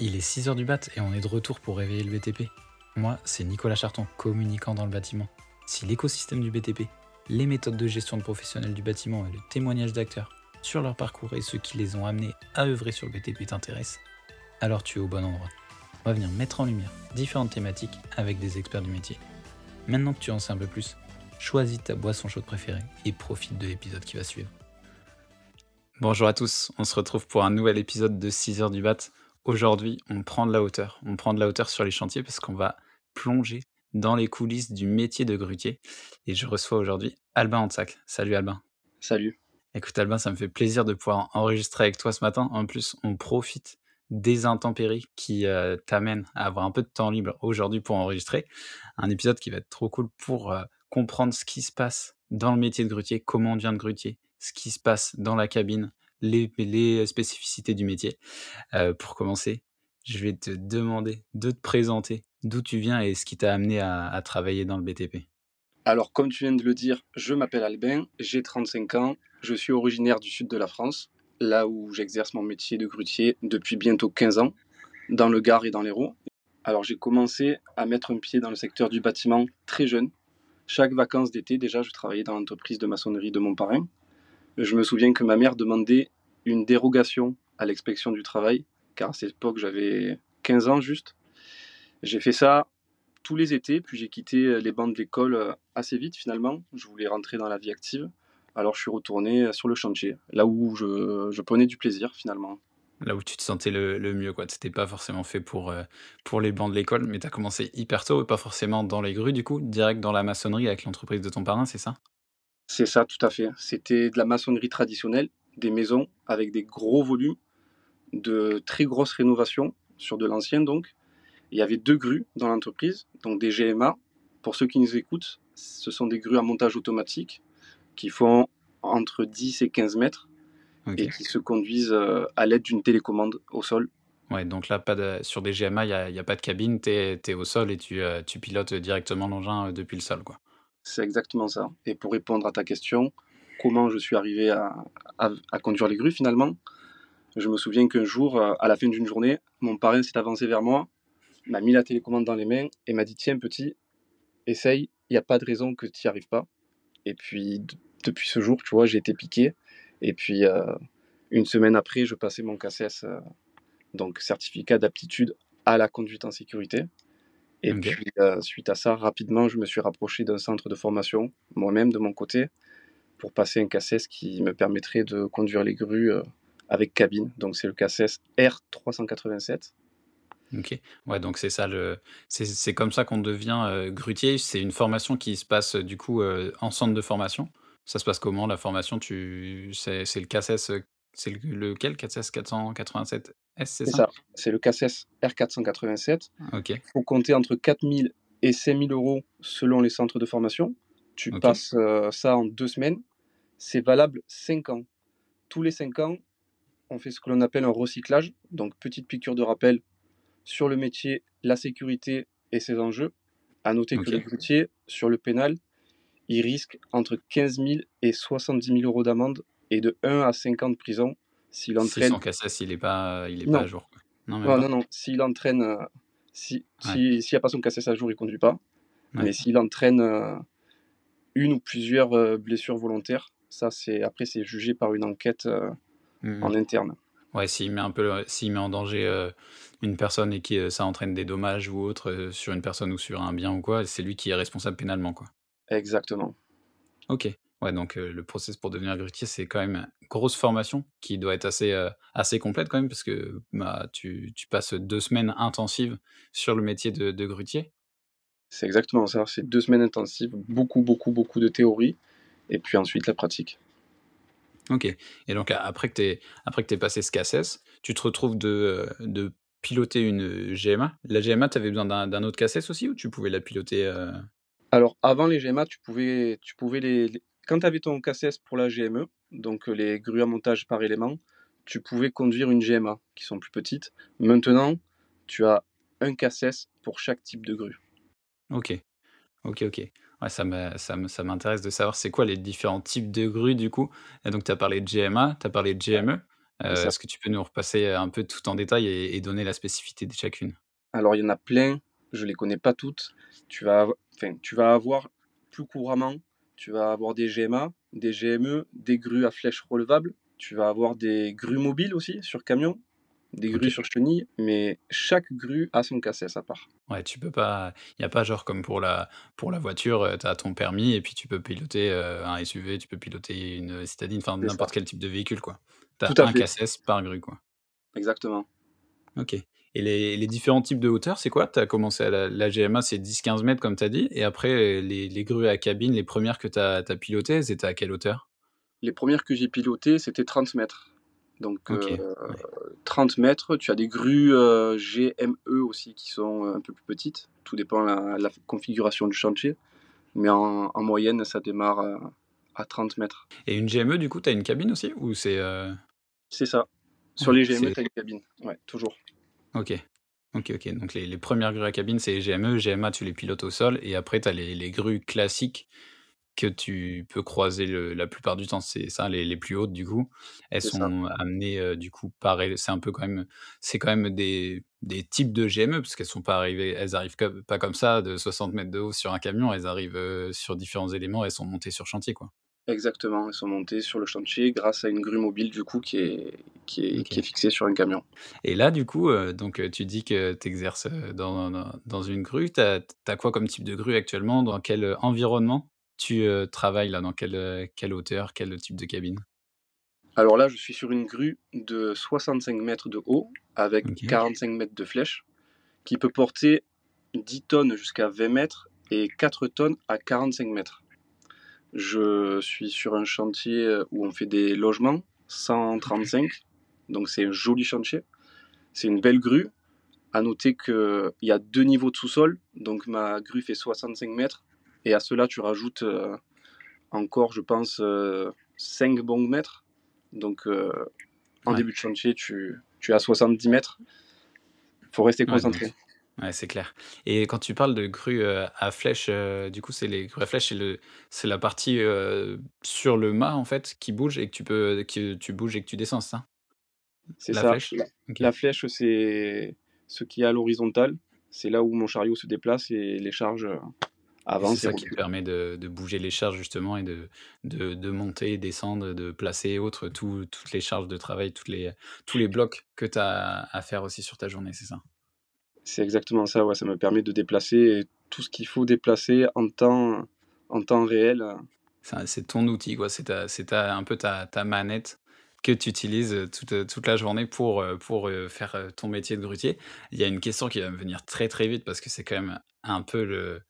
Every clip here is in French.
Il est 6h du bat et on est de retour pour réveiller le BTP. Moi, c'est Nicolas Charton, communicant dans le bâtiment. Si l'écosystème du BTP, les méthodes de gestion de professionnels du bâtiment et le témoignage d'acteurs sur leur parcours et ceux qui les ont amenés à œuvrer sur le BTP t'intéressent, alors tu es au bon endroit. On va venir mettre en lumière différentes thématiques avec des experts du métier. Maintenant que tu en sais un peu plus, choisis ta boisson chaude préférée et profite de l'épisode qui va suivre. Bonjour à tous, on se retrouve pour un nouvel épisode de 6h du bat. Aujourd'hui, on prend de la hauteur. On prend de la hauteur sur les chantiers parce qu'on va plonger dans les coulisses du métier de grutier. Et je reçois aujourd'hui Albin Hansac. Salut Albin. Salut. Écoute Albin, ça me fait plaisir de pouvoir enregistrer avec toi ce matin. En plus, on profite des intempéries qui euh, t'amènent à avoir un peu de temps libre aujourd'hui pour enregistrer. Un épisode qui va être trop cool pour euh, comprendre ce qui se passe dans le métier de grutier, comment on devient de grutier, ce qui se passe dans la cabine, les, les spécificités du métier. Euh, pour commencer, je vais te demander de te présenter, d'où tu viens et ce qui t'a amené à, travailler dans le BTP. Alors, comme tu viens de le dire, je m'appelle Albin, j'ai 35 ans, je suis originaire du sud de la France, là où j'exerce mon métier de grutier depuis bientôt 15 ans, dans le Gard et dans l'Hérault. Alors, j'ai commencé à mettre un pied dans le secteur du bâtiment très jeune. Chaque vacances d'été, déjà, je travaillais dans l'entreprise de maçonnerie de mon parrain. Je me souviens que ma mère demandait une dérogation à l'inspection du travail, car à cette époque, j'avais 15 ans juste. J'ai fait ça tous les étés, puis j'ai quitté les bancs de l'école assez vite finalement. Je voulais rentrer dans la vie active. Alors je suis retourné sur le chantier, là où je, je prenais du plaisir finalement. Là où tu te sentais le, le mieux, quoi. C'était pas forcément fait pour, euh, pour les bancs de l'école, mais tu as commencé hyper tôt et pas forcément dans les grues, du coup, direct dans la maçonnerie avec l'entreprise de ton parrain, c'est ça? C'est ça, tout à fait. C'était de la maçonnerie traditionnelle, des maisons avec des gros volumes, de très grosses rénovations sur de l'ancien donc. Il y avait deux grues dans l'entreprise, donc des GMA. Pour ceux qui nous écoutent, ce sont des grues à montage automatique qui font entre 10 et 15 mètres et qui se conduisent euh, à l'aide d'une télécommande au sol. Ouais, donc là, pas de, sur des GMA, il n'y a, y a pas de cabine, tu es, au sol et tu, euh, tu pilotes directement l'engin euh, depuis le sol, quoi. C'est exactement ça. Et pour répondre à ta question, comment je suis arrivé à, à- à conduire les grues finalement, je me souviens qu'un jour, euh, à la fin d'une journée, mon parrain s'est avancé vers moi, m'a mis la télécommande dans les mains et m'a dit Tiens, petit, essaye, il n'y a pas de raison que tu n'y arrives pas. Et puis, depuis ce jour, tu vois, j'ai été piqué. Et puis, euh, une semaine après, je passais mon CACES, euh, donc certificat d'aptitude à la conduite en sécurité. Et puis, euh, suite à ça, rapidement, je me suis rapproché d'un centre de formation, moi-même, de mon côté, pour passer un CACES qui me permettrait de conduire les grues euh, avec cabine. Donc, c'est le CACES R387. Ok. Ouais, donc c'est ça le, c'est comme ça qu'on devient euh, grutier. C'est une formation qui se passe euh, du coup euh, en centre de formation. Ça se passe comment la formation? Tu, c'est c'est le euh, c'est le, lequel? CACES 487S, c'est ça? ça, c'est le CACES R487. Ok. Il faut compter entre 4000 et 5000 euros selon les centres de formation. Tu passes euh, ça en deux semaines. C'est valable 5 ans. Tous les 5 ans, on fait ce que l'on appelle un recyclage. Donc, petite piqûre de rappel sur le métier, la sécurité et ses enjeux. À noter que le grutier, sur le pénal, il risque entre 15 000 et 70 000 euros d'amende et de 1 à 5 ans de prison s'il Si entraîne. son CACES il est pas, il est pas à jour. Non, non, non, non. S'il entraîne, euh, si, Ouais. si, s'il n'y a pas son cassé à jour, il ne conduit pas. Ouais. Mais s'il entraîne euh, une ou plusieurs euh, blessures volontaires, ça, c'est après, c'est jugé par une enquête euh, Mhm. en interne. Ouais, s'il met un peu, s'il met en danger euh, une personne et que ça entraîne des dommages ou autre euh, sur une personne ou sur un bien ou quoi, c'est lui qui est responsable pénalement, quoi. Exactement. Ok. Ouais, donc euh, le process pour devenir grutier, c'est quand même une grosse formation qui doit être assez, euh, assez complète quand même, parce que bah, tu, tu passes deux semaines intensives sur le métier de, de grutier. C'est exactement ça. C'est deux semaines intensives, beaucoup, beaucoup, beaucoup de théorie, et puis ensuite la pratique. Ok. Et donc après que tu après que t'aies passé ce CACES, tu te retrouves de, euh, de piloter une GMA. La GMA, tu avais besoin d'un autre CACES aussi ou tu pouvais la piloter euh, Alors, avant les GMA, tu pouvais, tu pouvais les, les- quand tu avais ton CACES pour la GME, donc euh, les grues à montage par élément, tu pouvais conduire une GMA, qui sont plus petites. Maintenant, tu as un CACES pour chaque type de grue. Ok. Ok, ok. Ouais, ça m'intéresse de savoir c'est quoi les différents types de grues du coup. Et donc tu as parlé de GMA, tu as parlé de GME. Est-ce que tu peux nous repasser un peu tout en détail et, donner la spécificité de chacune? Alors, il y en a plein, je les connais pas toutes. Tu vas, enfin, tu vas avoir plus couramment, tu vas avoir des GMA, des GME, des grues à flèches relevables. Tu vas avoir des grues mobiles aussi sur camion, des grues sur chenilles, mais chaque grue a son cassette à part. Ouais, tu peux pas. Il n'y a pas genre comme pour la, pour la voiture, euh, tu as ton permis et puis tu peux piloter euh, un SUV, tu peux piloter une citadine, enfin n'importe quel type de véhicule, quoi. Tu as un cassette par grue, quoi. Exactement. Ok. Et les, les différents types de hauteur, c'est quoi? Tu as commencé à la, GMA, c'est 10-15 mètres, comme tu as dit, et après, les, les grues à cabine, les premières que tu as, as pilotées, c'était à quelle hauteur? Les premières que j'ai pilotées, c'était 30 mètres. Donc 30 mètres, tu as des grues GME aussi qui sont un peu plus petites. Tout dépend de la, configuration du chantier. Mais en, moyenne, ça démarre à, 30 mètres. Et une GME, du coup, tu as une cabine aussi ou c'est C'est ça. Sur les GME, tu as une cabine. Ouais, toujours. Ok. Ok, ok. Donc les, premières grues à cabine, c'est GME. GMA, tu les pilotes au sol. Et après, tu as les, les grues classiques que tu peux croiser la plupart du temps, c'est ça, les, plus hautes du coup, elles sont amenées du coup pareil, c'est un peu quand même, c'est quand même des, types de GME parce qu'elles sont pas arrivées, elles arrivent pas comme ça de 60 mètres de haut sur un camion, elles arrivent sur différents éléments, elles sont montées sur chantier quoi. Exactement, elles sont montées sur le chantier grâce à une grue mobile du coup qui est, qui est, fixée sur un camion. Et là du coup, donc tu dis que tu exerces dans, dans, une grue, tu as, as, quoi comme type de grue actuellement, dans quel environnement? Tu travailles là dans quelle, quelle hauteur, quel type de cabine? Alors là, je suis sur une grue de 65 mètres de haut avec 45 mètres de flèche qui peut porter 10 tonnes jusqu'à 20 mètres et 4 tonnes à 45 mètres. Je suis sur un chantier où on fait des logements, 135, donc c'est un joli chantier. C'est une belle grue. À noter qu'il y a deux niveaux de sous-sol, donc ma grue fait 65 mètres et à cela, tu rajoutes euh, encore, je pense, 5 euh, bons mètres. Donc, euh, en début de chantier, tu, tu as 70 mètres. Il faut rester concentré. Ouais, c'est clair. Et quand tu parles de grue à flèche, du coup, c'est les grues à flèche, c'est la partie sur le mât en fait qui bouge et que tu peux, que tu bouges et que tu descends, ça? C'est ça. Flèche? La, la, flèche, c'est ce qui est à l'horizontale. C'est là où mon chariot se déplace et les charges c'est ça qui permet de, bouger les charges justement et de, de, monter, descendre, de placer autres, toutes les charges de travail, toutes les, tous les blocs que tu as à faire aussi sur ta journée, c'est ça? C'est exactement ça, ouais, ça me permet de déplacer tout ce qu'il faut déplacer en temps, en temps réel. C'est ton outil, quoi. c'est un peu ta, ta manette que tu utilises toute, toute, la journée pour, pour faire ton métier de grutier. Il y a une question qui va me venir très très vite parce que c'est quand même un peu le,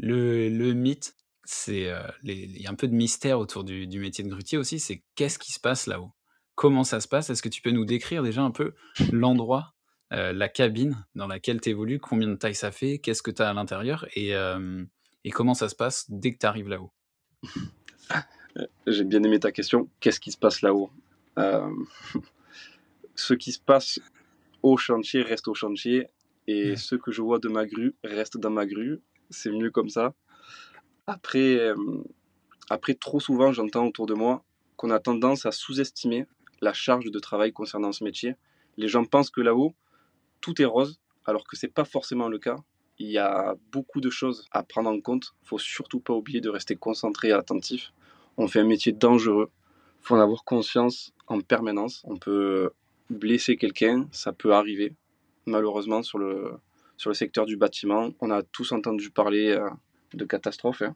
le, mythe, c'est il y a un peu de mystère autour du, métier de grutier aussi. C'est qu'est-ce qui se passe là-haut? Comment ça se passe? Est-ce que tu peux nous décrire déjà un peu l'endroit, la cabine dans laquelle tu évolues Combien de taille ça fait Qu'est-ce que tu as à l'intérieur et, et, comment ça se passe dès que tu arrives là-haut? J'ai bien aimé ta question. Qu'est-ce qui se passe là-haut? Ce qui se passe au chantier reste au chantier et ce que je vois de ma grue reste dans ma grue c'est mieux comme ça. Après, euh, après trop souvent, j'entends autour de moi qu'on a tendance à sous-estimer la charge de travail concernant ce métier. Les gens pensent que là-haut, tout est rose, alors que c'est pas forcément le cas. Il y a beaucoup de choses à prendre en compte. Il faut surtout pas oublier de rester concentré et attentif. On fait un métier dangereux. Il faut en avoir conscience en permanence. On peut blesser quelqu'un, ça peut arriver, malheureusement, sur le, sur le secteur du bâtiment. On a tous entendu parler euh, de catastrophes. Hein.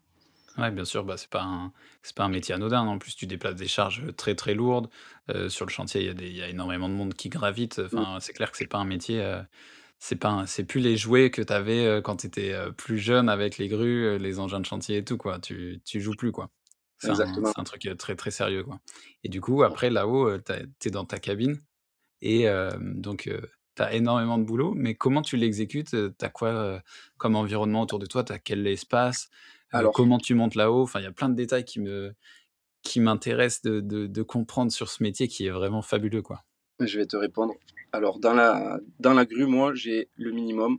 Oui, bien sûr, bah, c'est pas un pas un métier anodin. En plus, tu déplaces des charges très très lourdes. Euh, sur le chantier, il y, a des, y a énormément de monde qui gravite. Enfin, mm. c'est clair que c'est pas un métier. Euh, c'est pas c'est plus les jouets que tu avais quand tu étais plus jeune avec les grues, les engins de chantier et tout quoi. Tu tu joues plus quoi. C'est un, truc très très sérieux quoi. Et du coup, après là-haut, tu es dans ta cabine et donc tu as énormément de boulot, mais comment tu l'exécutes Tu as quoi comme environnement autour de toi Tu as quel espace Alors, Comment tu montes là-haut? Enfin, il y a plein de détails qui me qui m'intéressent de, de, comprendre sur ce métier qui est vraiment fabuleux. quoi. Je vais te répondre. Alors, dans la, dans la grue, moi, j'ai le minimum,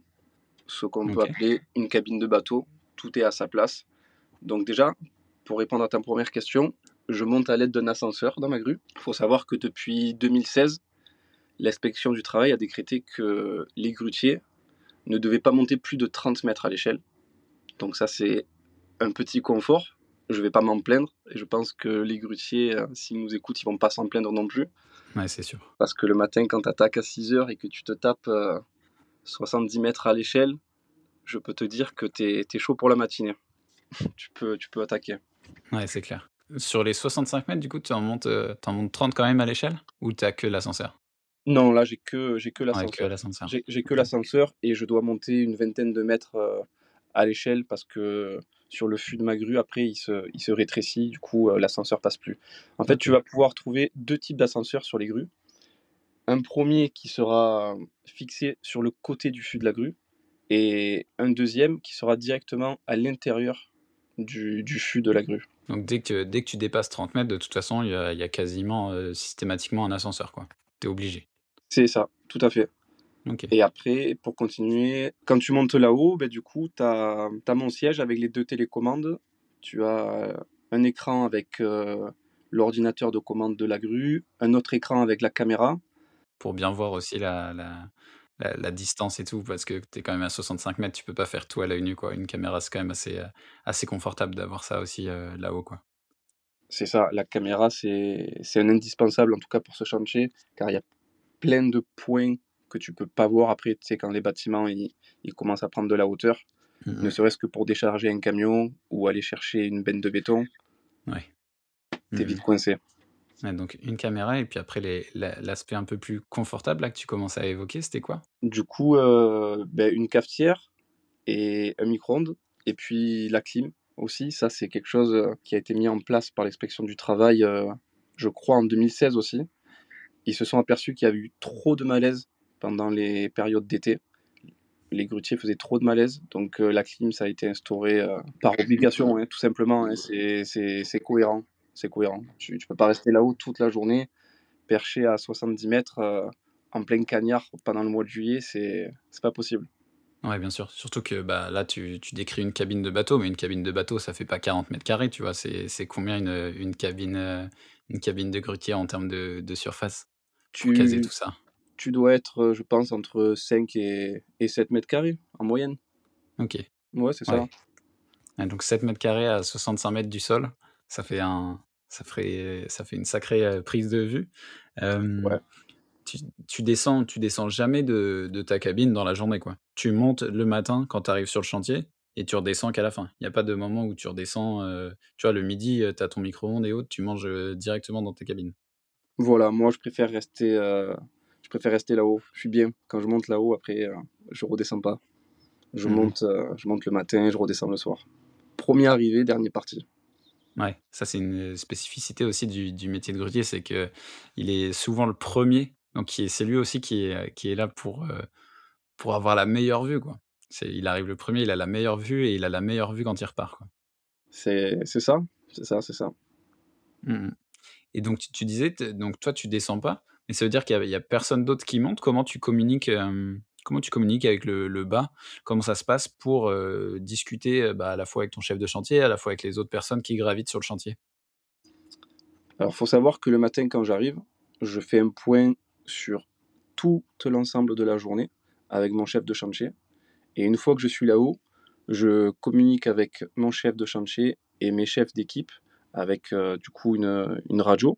ce qu'on peut appeler une cabine de bateau. Tout est à sa place. Donc déjà, pour répondre à ta première question, je monte à l'aide d'un ascenseur dans ma grue. Il faut savoir que depuis 2016, l'inspection du travail a décrété que les grutiers ne devaient pas monter plus de 30 mètres à l'échelle. Donc ça, c'est un petit confort. Je ne vais pas m'en plaindre. Et je pense que les grutiers, euh, s'ils nous écoutent, ils vont pas s'en plaindre non plus. Ouais, c'est sûr. Parce que le matin, quand tu attaques à 6 heures et que tu te tapes 70 euh, mètres à l'échelle, je peux te dire que tu es, chaud pour la matinée. tu, peux, tu peux attaquer. Ouais, c'est clair. Sur les 65 mètres, du coup, tu en montes, euh, en montes 30 quand même à l'échelle Ou tu que l'ascenseur? Non, là, j'ai que, j'ai que l'ascenseur. j'ai que l'ascenseur et je dois monter une vingtaine de mètres euh, à l'échelle parce que sur le fût de ma grue, après, il se, il se rétrécit, du coup, euh, l'ascenseur passe plus. En fait, tu vas pouvoir trouver deux types d'ascenseurs sur les grues. Un premier qui sera fixé sur le côté du fût de la grue et un deuxième qui sera directement à l'intérieur du, du fût de la grue. Donc dès que, dès que tu dépasses 30 mètres, de toute façon, il y a, y a quasiment euh, systématiquement un ascenseur. quoi. Tu es obligé. C'est ça, tout à fait. Et après, pour continuer, quand tu montes là-haut, ben, du coup, tu as, mon siège avec les deux télécommandes. Tu as un écran avec euh, l'ordinateur de commande de la grue, un autre écran avec la caméra. Pour bien voir aussi la, la, la, distance et tout, parce que tu es quand même à 65 mètres, tu peux pas faire tout à l'œil nu. Quoi. Une caméra, c'est quand même assez, euh, assez confortable d'avoir ça aussi euh, là-haut. quoi. C'est ça, la caméra, c'est un indispensable, en tout cas pour ce chantier, car il y a plein de points que tu peux pas voir après, tu sais, quand les bâtiments ils, commencent à prendre de la hauteur, mmh ne serait-ce que pour décharger un camion ou aller chercher une benne de béton. Ouais. T'es es mmh vite coincé donc une caméra et puis après l'aspect un peu plus confortable là, que tu commences à évoquer, c'était quoi? Du coup, euh, ben, une cafetière et un micro-ondes et puis la clim aussi. Ça, c'est quelque chose euh, qui a été mis en place par l'inspection du travail, euh, je crois, en 2016 aussi. Ils se sont aperçus qu'il y avait eu trop de malaise pendant les périodes d'été. Les grutiers faisaient trop de malaise, donc la clim, ça a été instauré par obligation, hein, tout simplement. Hein, c'est cohérent c'est cohérent. Tu ne peux pas rester là-haut toute la journée, perché à 70 mètres euh, en plein cagnard pendant le mois de juillet, c'est pas possible. Ouais, bien sûr. Surtout que bah, là, tu, décris une cabine de bateau, mais une cabine de bateau, ça fait pas 40 mètres carrés, tu vois. C'est combien une, cabine, euh, une cabine de grutier en termes de surface? Tu, caser tout ça Tu dois être, euh, je pense, entre 5 et, et 7 mètres carrés en moyenne. Ok. Ouais, c'est ça. donc 7 mètres carrés à 65 mètres du sol, ça fait un, ça ferait, ça fait une sacrée prise de vue. tu, tu, descends, tu descends jamais de, de, ta cabine dans la journée, quoi. Tu montes le matin quand tu arrives sur le chantier et tu redescends qu'à la fin. Il n'y a pas de moment où tu redescends. tu vois, le midi, tu as ton micro-ondes et autres, tu manges directement dans tes cabines. Voilà, moi je préfère rester, je préfère rester là-haut. Je suis bien. Quand je monte là-haut, après, je redescends pas. Je, mmh monte, je monte le matin, je redescends le soir. Premier arrivé, dernier parti. Ouais, ça c'est une spécificité aussi du, du métier de grutier, c'est que il est souvent le premier, donc c'est lui aussi qui est, qui est là pour, euh, pour avoir la meilleure vue. Quoi. Il arrive le premier, il a la meilleure vue et il a la meilleure vue quand il repart. C'est ça, c'est ça, c'est ça. Mmh et donc tu, disais, donc toi tu descends pas, mais ça veut dire qu'il n'y a, personne d'autre qui monte. Comment tu communiques Comment tu communiques avec le, bas? Comment ça se passe pour euh, discuter euh, bah, à la fois avec ton chef de chantier, à la fois avec les autres personnes qui gravitent sur le chantier? Alors, faut savoir que le matin, quand j'arrive, je fais un point sur tout l'ensemble de la journée avec mon chef de chantier. Et une fois que je suis là-haut, je communique avec mon chef de chantier et mes chefs d'équipe avec euh, du coup une, radio.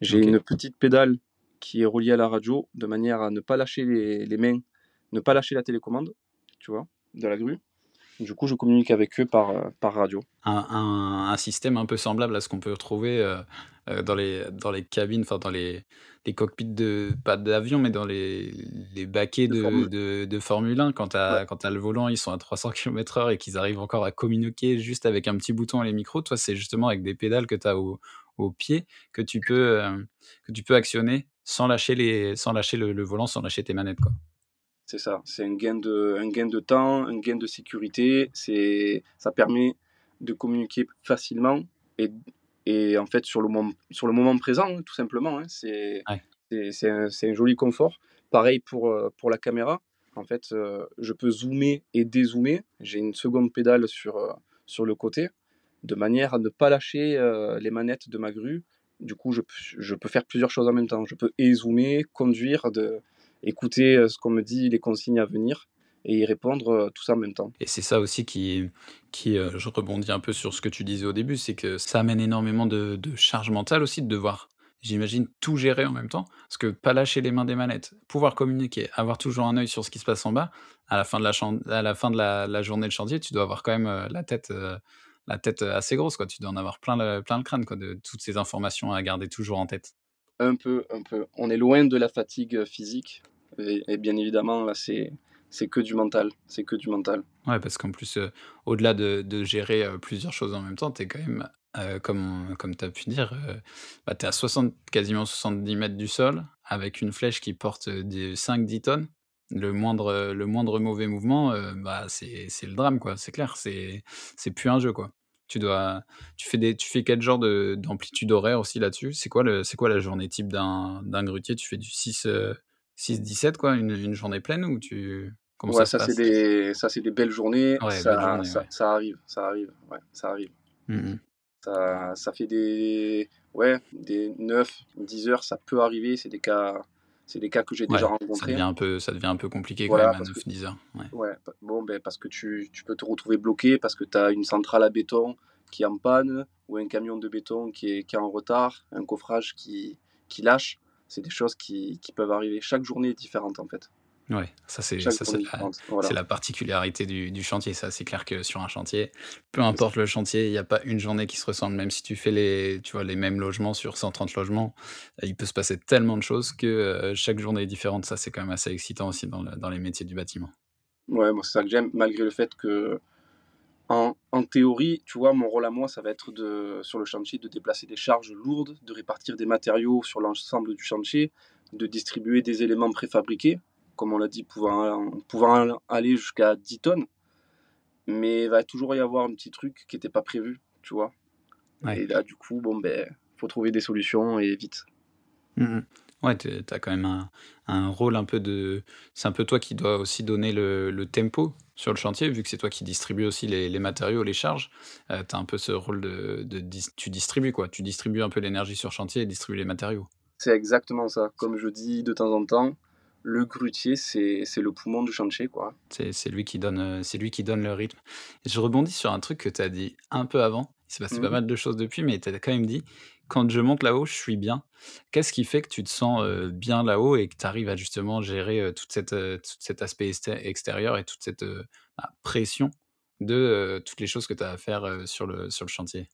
J'ai une petite pédale qui est reliée à la radio de manière à ne pas lâcher les mains ne pas lâcher la télécommande, tu vois, de la grue. Du coup, je communique avec eux par, euh, par radio. Un, un, système un peu semblable à ce qu'on peut retrouver euh, euh, dans, les, dans les cabines, enfin dans les, les cockpits de, pas d'avion, mais dans les, les baquets de, de, de, Formule 1. Quand tu as, as, le volant, ils sont à 300 km/h et qu'ils arrivent encore à communiquer juste avec un petit bouton et les micros. Toi, c'est justement avec des pédales que tu as au, au, pied que tu peux, que tu peux actionner sans lâcher, les, sans lâcher le, le volant, sans lâcher tes manettes. Quoi. C'est ça, c'est un gain de, un gain de temps, un gain de sécurité. Ça permet de communiquer facilement et, et en fait sur le moment, sur le moment présent, hein, tout simplement. Hein, c'est, c'est, un, un, joli confort. Pareil pour, euh, pour la caméra. En fait, euh, je peux zoomer et dézoomer. J'ai une seconde pédale sur, euh, sur le côté. de manière à ne pas lâcher euh, les manettes de ma grue. Du coup, je, je, peux faire plusieurs choses en même temps. Je peux zoomer, conduire, de, écouter euh, ce qu'on me dit, les consignes à venir et y répondre euh, tout ça en même temps. Et c'est ça aussi qui, qui je rebondis un peu sur ce que tu disais au début, c'est que ça amène énormément de, de charge mentale aussi de devoir j'imagine, tout gérer en même temps. Parce que pas lâcher les mains des manettes, pouvoir communiquer, avoir toujours un œil sur ce qui se passe en bas, à la fin de la, à la, fin de la, journée de chantier, tu dois avoir quand même euh, la tête, euh, la tête assez grosse. Quoi. Tu dois en avoir plein le, plein le crâne quoi, de toutes ces informations à garder toujours en tête. Un peu, un peu. On est loin de la fatigue physique. Et, bien évidemment, là, c'est, c'est que du mental. C'est que du mental. Ouais, parce qu'en plus, euh, au-delà de, de, gérer plusieurs choses en même temps, tu es quand même euh, comme, comme tu as pu dire, euh, bah, tu es à 60, quasiment 70 mètres du sol, avec une flèche qui porte des 5-10 tonnes. Le moindre, le moindre mauvais mouvement, euh, bah, c'est le drame, quoi. C'est clair, c'est plus un jeu, quoi. Tu, dois, tu, fais, des, tu fais quel genre d'amplitude horaire aussi là-dessus? C'est quoi, le, quoi la journée type d'un grutier? Tu fais du 6-17, quoi, une, une, journée pleine ou tu... Comment ouais, ça, c'est des, ça, des belles journées. ça, ça, arrive, ça arrive, ouais, ça arrive. Mmh ça, ça fait des, ouais, des 9, 10 heures, ça peut arriver. C'est des cas, c'est des cas que j'ai déjà rencontrés. Ça devient, un peu, ça devient un peu compliqué quand même à 9-10 heures. Ouais. ouais. bon, ben, parce que tu, tu, peux te retrouver bloqué, parce que tu as une centrale à béton qui est en panne, ou un camion de béton qui est, qui est en retard, un coffrage qui, qui lâche. C'est des choses qui, qui peuvent arriver. Chaque journée est différente en fait. Ouais, ça c'est la, la, particularité du, du chantier. Ça, c'est clair que sur un chantier, peu importe le chantier, il n'y a pas une journée qui se ressemble. Même si tu fais les, tu vois, les mêmes logements sur 130 logements, il peut se passer tellement de choses que euh, chaque journée est différente. Ça, c'est quand même assez excitant aussi dans, dans les métiers du bâtiment. Ouais, moi c'est ça que j'aime, malgré le fait que, en, en, théorie, tu vois, mon rôle à moi, ça va être de, sur le chantier de déplacer des charges lourdes, de répartir des matériaux sur l'ensemble du chantier, de distribuer des éléments préfabriqués comme on l'a dit, pouvant, pouvant aller jusqu'à 10 tonnes. Mais il va toujours y avoir un petit truc qui n'était pas prévu, tu vois. Et là, du coup, bon, ben, faut trouver des solutions et vite. Mmh ouais, tu as quand même un, un, rôle un peu de. C'est un peu toi qui dois aussi donner le, le tempo sur le chantier, vu que c'est toi qui distribues aussi les, les matériaux, les charges. Euh, tu as un peu ce rôle de, de, Tu distribues quoi. Tu distribues un peu l'énergie sur chantier et distribues les matériaux. C'est exactement ça. Comme je dis de temps en temps, le grutier, c'est le poumon du chantier, quoi. C'est lui, qui donne, euh, lui qui donne le rythme. Et je rebondis sur un truc que tu as dit un peu avant. Il s'est passé pas mmh. mal de choses depuis, mais tu as quand même dit quand je monte là-haut, je suis bien. Qu'est-ce qui fait que tu te sens euh, bien là-haut et que tu arrives à justement gérer euh, toute cette, tout cet aspect extérieur et toute cette bah, pression de toutes les choses que tu as à faire sur, le, sur le chantier?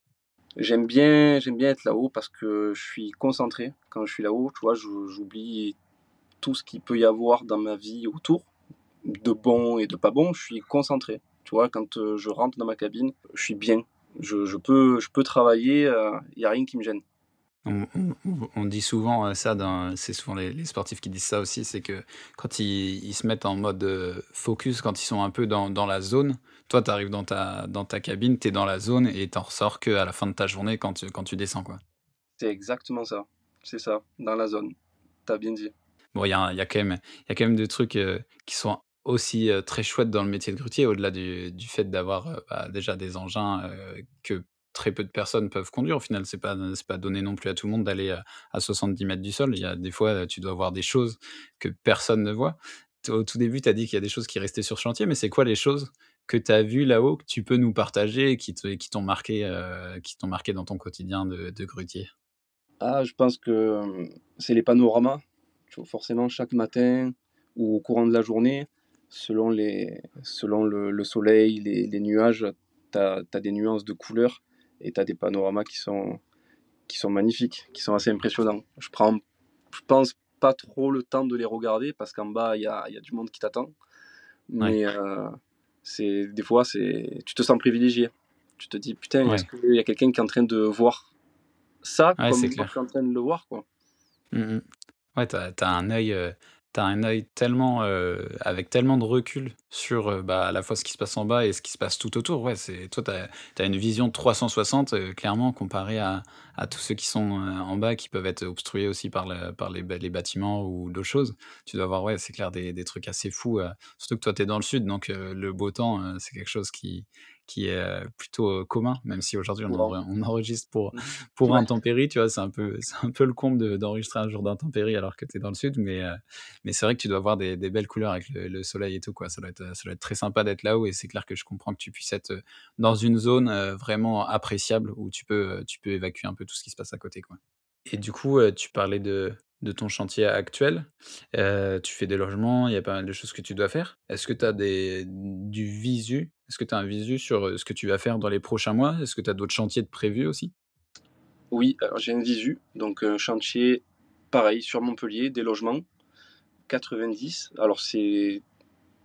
J'aime bien, bien être là-haut parce que je suis concentré. Quand je suis là-haut, tu vois, j'oublie tout ce qu'il peut y avoir dans ma vie autour, de bon et de pas bon, je suis concentré. Tu vois, quand euh, je rentre dans ma cabine, je suis bien. Je, peux, je peux travailler, il euh, n'y a rien qui me gêne. On, dit souvent euh, ça, c'est souvent les, sportifs qui disent ça aussi, c'est que quand ils, se mettent en mode focus, quand ils sont un peu dans, dans la zone, toi tu arrives dans ta, dans ta cabine, tu es dans la zone et tu ressors qu'à la fin de ta journée quand tu, quand tu descends. quoi. C'est exactement ça, c'est ça, dans la zone. Tu as bien dit. Bon, il y a, quand même, y a quand même des trucs euh, qui sont aussi euh, très chouettes dans le métier de grutier, au-delà du, du, fait d'avoir euh, bah, déjà des engins que très peu de personnes peuvent conduire. Au final, c'est pas pas donné non plus à tout le monde d'aller à, 70 mètres du sol. Il y a des fois, tu dois voir des choses que personne ne voit. Au tout début, tu as dit qu'il y a des choses qui restaient sur chantier, mais c'est quoi les choses que tu as vues là-haut que tu peux nous partager qui t'ont marqué, qui t'ont marqué dans ton quotidien de, de grutier? Ah, je pense que c'est les panoramas forcément, chaque matin ou au courant de la journée, selon, les, selon le, soleil, les, nuages, tu as, des nuances de couleurs et tu as des panoramas qui sont, qui sont magnifiques, qui sont assez impressionnants. Je prends, je pense pas trop le temps de les regarder parce qu'en bas, il y a, y a, du monde qui t'attend. Mais euh, c'est des fois, c'est tu te sens privilégié. Tu te dis, putain, est-ce qu'il y a quelqu'un qui est en train de voir ça comme je suis en train de le voir quoi? Mmh, mmh. Ouais, tu as un œil, euh, un œil tellement, euh, avec tellement de recul sur, euh, bah, à la fois ce qui se passe en bas et ce qui se passe tout autour. Ouais, c'est toi, tu as une vision 360, clairement comparée à à tous ceux qui sont en bas, qui peuvent être obstrués aussi par, par les, les, bâtiments ou d'autres choses. Tu dois avoir, ouais, c'est clair, des, des, trucs assez fous. surtout que toi, tu es dans le sud, donc le beau temps, c'est quelque chose qui, qui est euh, plutôt euh, commun, même si aujourd'hui on, on, enregistre pour, pour ouais. intempérie, tu vois, c'est un, peu, un peu le comble d'enregistrer un jour d'intempérie alors que tu es dans le sud, mais, euh, mais c'est vrai que tu dois avoir des, des belles couleurs avec le, soleil et tout, quoi. Ça doit être, ça doit être très sympa d'être là-haut et c'est clair que je comprends que tu puisses être dans une zone vraiment appréciable où tu peux, tu peux évacuer un peu tout ce qui se passe à côté, quoi. Et du coup, tu parlais de, de ton chantier actuel. Tu fais des logements, il y a pas mal de choses que tu dois faire. Est-ce que tu as du visu? Est-ce que tu as un visu sur ce que tu vas faire dans les prochains mois? Est-ce que tu as d'autres chantiers de prévus aussi? Oui, j'ai un visu. Donc un chantier pareil sur Montpellier, des logements 90. Alors c'est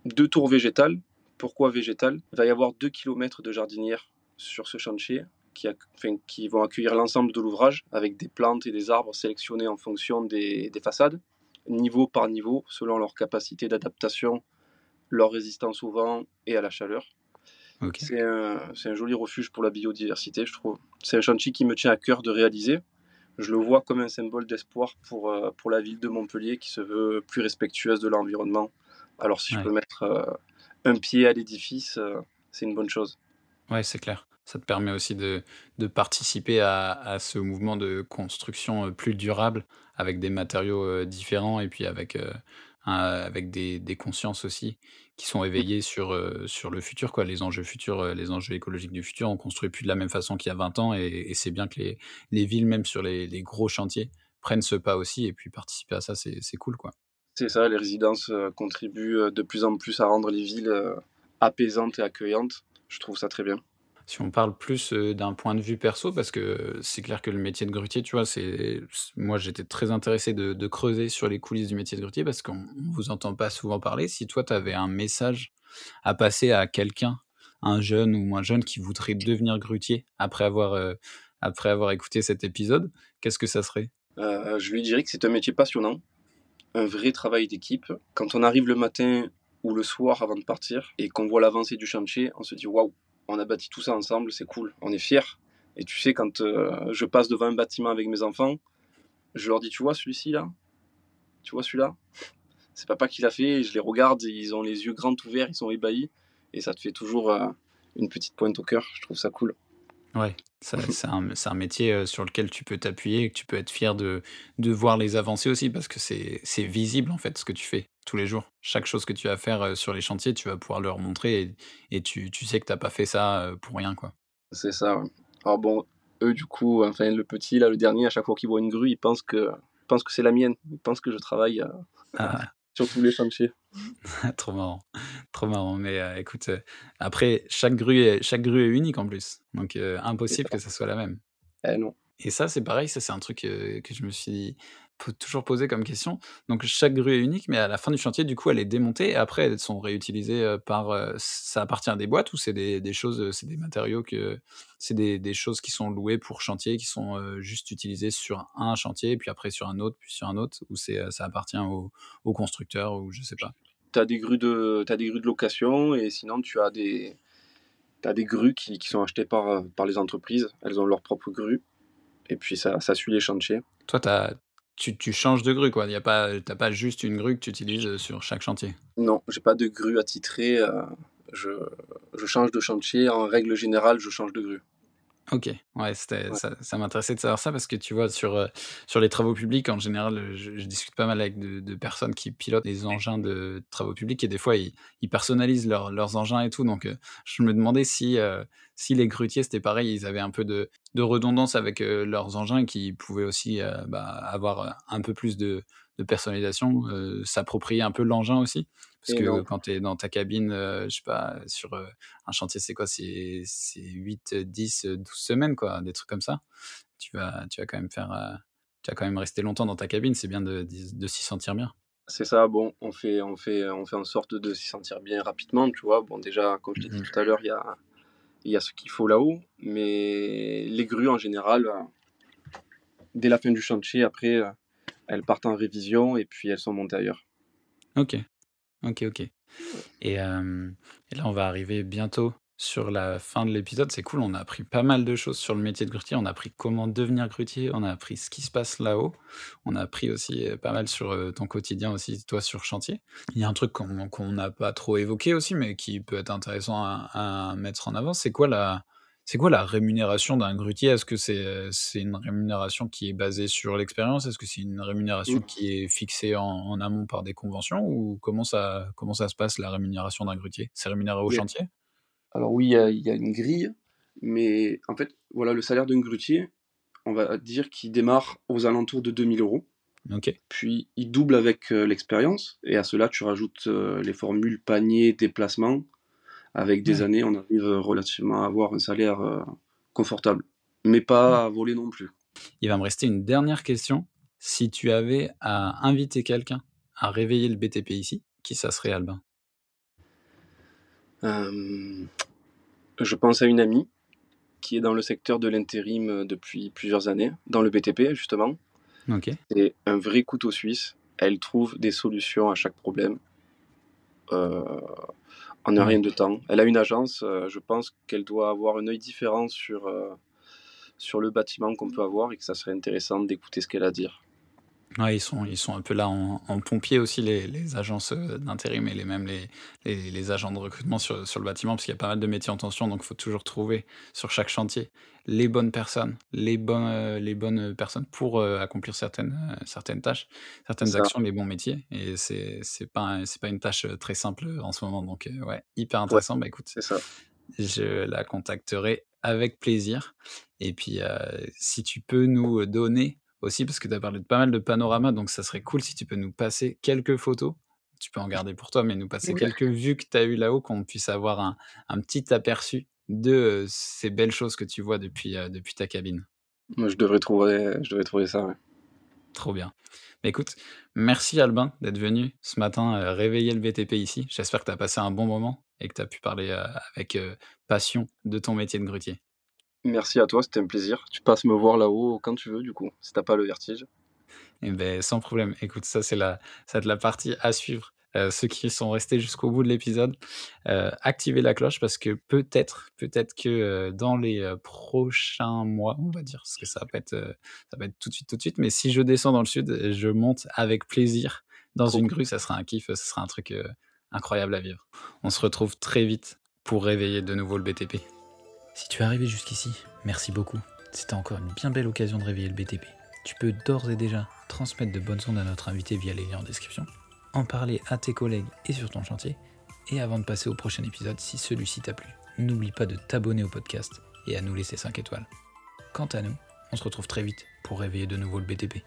deux tours végétales. Pourquoi végétales? Il va y avoir 2 km de jardinière sur ce chantier qui, enfin, qui vont accueillir l'ensemble de l'ouvrage avec des plantes et des arbres sélectionnés en fonction des, des façades, niveau par niveau, selon leur capacité d'adaptation, leur résistance au vent et à la chaleur. Okay. C'est un, un, joli refuge pour la biodiversité, je trouve. C'est un chantier qui me tient à cœur de réaliser. Je le vois comme un symbole d'espoir pour, euh, pour la ville de Montpellier qui se veut plus respectueuse de l'environnement. Alors si ouais. je peux mettre euh, un pied à l'édifice, euh, c'est une bonne chose. Ouais, c'est clair. Ça te permet aussi de, de participer à, à, ce mouvement de construction plus durable avec des matériaux différents et puis avec, euh, un, avec des, des, consciences aussi qui sont éveillées sur, euh, sur le futur, quoi, les enjeux futurs, les enjeux écologiques du futur. On construit plus de la même façon qu'il y a 20 ans et, et c'est bien que les, les, villes, même sur les, les, gros chantiers, prennent ce pas aussi et puis participer à ça, c'est cool. quoi. C'est ça, les résidences contribuent de plus en plus à rendre les villes apaisantes et accueillantes. Je trouve ça très bien si on parle plus d'un point de vue perso, parce que c'est clair que le métier de grutier, tu vois, c'est moi j'étais très intéressé de, de, creuser sur les coulisses du métier de grutier parce qu'on vous entend pas souvent parler. Si toi tu avais un message à passer à quelqu'un, un jeune ou moins jeune qui voudrait devenir grutier après avoir euh, après avoir écouté cet épisode, qu'est-ce que ça serait? Euh, Je lui dirais que c'est un métier passionnant, un vrai travail d'équipe. Quand on arrive le matin ou le soir avant de partir et qu'on voit l'avancée du chantier, on se dit waouh on a bâti tout ça ensemble, c'est cool, on est fiers. Et tu sais, quand euh, je passe devant un bâtiment avec mes enfants, je leur dis, tu vois celui-ci là? Tu vois celui-là? C'est papa qui l'a fait, je les regarde, ils ont les yeux grands ouverts, ils sont ébahis, et ça te fait toujours euh, une petite pointe au cœur, je trouve ça cool. Ouais, c'est un, un, métier euh, sur lequel tu peux t'appuyer et que tu peux être fier de, de voir les avancées aussi, parce que c'est visible en fait ce que tu fais tous les jours. Chaque chose que tu vas faire sur les chantiers, tu vas pouvoir leur montrer et, et tu, tu, sais que tu n'as pas fait ça pour rien. quoi. C'est ça. Ouais. Alors bon, eux du coup, enfin le petit, là, le dernier, à chaque fois qu'il voit une grue, il pense que, pense que c'est la mienne. Il pense que je travaille euh, ah. sur tous les chantiers. Trop marrant. Trop marrant. Mais euh, écoute, euh, après, chaque grue, est, chaque grue est unique en plus. Donc impossible que ça soit la même. Eh non. Et ça, c'est pareil, ça c'est un truc que je me suis toujours poser comme question. Donc chaque grue est unique, mais à la fin du chantier, du coup, elle est démontée et après elles sont réutilisées par. ça appartient à des boîtes ou c'est des, des, choses, c'est des matériaux que c'est des, des, choses qui sont louées pour chantier, qui sont juste utilisées sur un chantier, puis après sur un autre, puis sur un autre, ou c'est ça appartient au, au, constructeur ou je sais pas. Tu as des grues de as des grues de location et sinon tu as des as des grues qui, qui, sont achetées par, par les entreprises. Elles ont leur propre grue et puis ça, ça suit les chantiers. Toi, tu as, tu, changes de grue, quoi. Tu n'as pas, pas juste une grue que tu utilises sur chaque chantier. Non, j'ai pas de grue attitrée. Euh, je, change de chantier. En règle générale, je change de grue. Ok, ouais, ouais. ça, ça m'intéressait de savoir ça parce que tu vois, sur, euh, sur les travaux publics, en général, je, je discute pas mal avec de, de, personnes qui pilotent des engins de travaux publics et des fois, ils, ils personnalisent leur, leurs engins et tout. Donc, euh, je me demandais si, euh, si les grutiers, c'était pareil, ils avaient un peu de, de redondance avec euh, leurs engins et qu'ils pouvaient aussi euh, bah, avoir un peu plus de, de personnalisation, s'approprier un peu l'engin aussi? Parce et que non. quand tu es dans ta cabine, euh, je sais pas, sur euh, un chantier, c'est quoi? C'est 8, 10, 12 semaines, quoi, des trucs comme ça. Tu vas, tu vas quand même faire. Euh, tu vas quand même rester longtemps dans ta cabine, c'est bien de, de, de s'y sentir bien. C'est ça, bon, on fait, on, fait, on fait en sorte de s'y sentir bien rapidement, tu vois. Bon, déjà, comme je t'ai dit mmh. tout à l'heure, il y a, y a ce qu'il faut là-haut, mais les grues en général, dès la fin du chantier, après, elles partent en révision et puis elles sont montées ailleurs. Ok. Ok, ok. Et, euh, et, là, on va arriver bientôt sur la fin de l'épisode. C'est cool, on a appris pas mal de choses sur le métier de grutier. On a appris comment devenir grutier, on a appris ce qui se passe là-haut. On a appris aussi euh, pas mal sur euh, ton quotidien aussi, toi, sur chantier. Il y a un truc qu'on n'a pas trop évoqué aussi, mais qui peut être intéressant à, à mettre en avant. C'est quoi la c'est quoi la rémunération d'un grutier? Est-ce que c'est c'est une rémunération qui est basée sur l'expérience? Est-ce que c'est une rémunération qui est fixée en, en amont par des conventions? Ou comment ça, comment ça se passe la rémunération d'un grutier? C'est rémunéré au chantier? Alors oui, il y a, il y a une grille, mais en fait, voilà, le salaire d'un grutier, on va dire qu'il démarre aux alentours de 2000 euros. Puis il double avec euh, l'expérience, et à cela tu rajoutes euh, les formules panier, déplacement. Avec des Ouais. années, on arrive relativement à avoir un salaire euh, confortable, mais pas à voler non plus. Il va me rester une dernière question. Si tu avais à inviter quelqu'un à réveiller le BTP ici, qui ça serait Albin? Euh, je pense à une amie qui est dans le secteur de l'intérim euh, depuis plusieurs années, dans le BTP justement. Ok. C'est un vrai couteau suisse. Elle trouve des solutions à chaque problème euh, en un rien de temps. Elle a une agence, euh, je pense qu'elle doit avoir un œil différent sur, euh, sur le bâtiment qu'on peut avoir et que ça serait intéressant d'écouter ce qu'elle a à dire. Ouais, ils sont, ils sont un peu là en, en pompier aussi, les, les agences euh, d'intérim et les, même les, les, les agents de recrutement sur, sur le bâtiment, parce qu'il y a pas mal de métiers en tension, donc il faut toujours trouver sur chaque chantier les bonnes personnes, les bonnes, euh, les bonnes personnes pour euh, accomplir certaines, certaines tâches, certaines actions, les bons métiers. Et c'est c'est pas, c'est pas une tâche très simple en ce moment, donc ouais, hyper ouais, intéressant. Bah écoute, c'est ça. je la contacterai avec plaisir. Et puis, euh, si tu peux nous donner aussi, parce que tu as parlé de pas mal de panoramas, donc ça serait cool si tu peux nous passer quelques photos. Tu peux en garder pour toi, mais nous passer quelques vues que tu as eues là-haut, qu'on puisse avoir un, un petit aperçu de euh, ces belles choses que tu vois depuis, euh, depuis ta cabine. Moi, je devrais trouver, je devrais trouver ça. ouais. Trop bien. Mais écoute, merci Albin d'être venu ce matin euh, réveiller le BTP ici. J'espère que tu as passé un bon moment et que tu as pu parler avec passion de ton métier de grutier. Merci à toi, c'était un plaisir. Tu passes me voir là-haut quand tu veux, du coup, si t'as pas le vertige. Eh ben, sans problème. Écoute, ça, c'est la, ça être la partie à suivre. Euh, ceux qui sont restés jusqu'au bout de l'épisode, euh, activez la cloche parce que peut-être, peut-être que euh, dans les prochains mois, on va dire, parce que ça va pas être, ça va être tout de suite, tout de suite. Mais si je descends dans le sud, je monte avec plaisir dans Trop une cool. grue. Ça sera un kiff, ça sera un truc incroyable à vivre. On se retrouve très vite pour réveiller de nouveau le BTP. Si tu es arrivé jusqu'ici, merci beaucoup. C'était encore une bien belle occasion de réveiller le BTP. Tu peux d'ores et déjà transmettre de bonnes ondes à notre invité via les liens en description, en parler à tes collègues et sur ton chantier, et avant de passer au prochain épisode, si celui-ci t'a plu, n'oublie pas de t'abonner au podcast et à nous laisser 5 étoiles. Quant à nous, on se retrouve très vite pour réveiller de nouveau le BTP.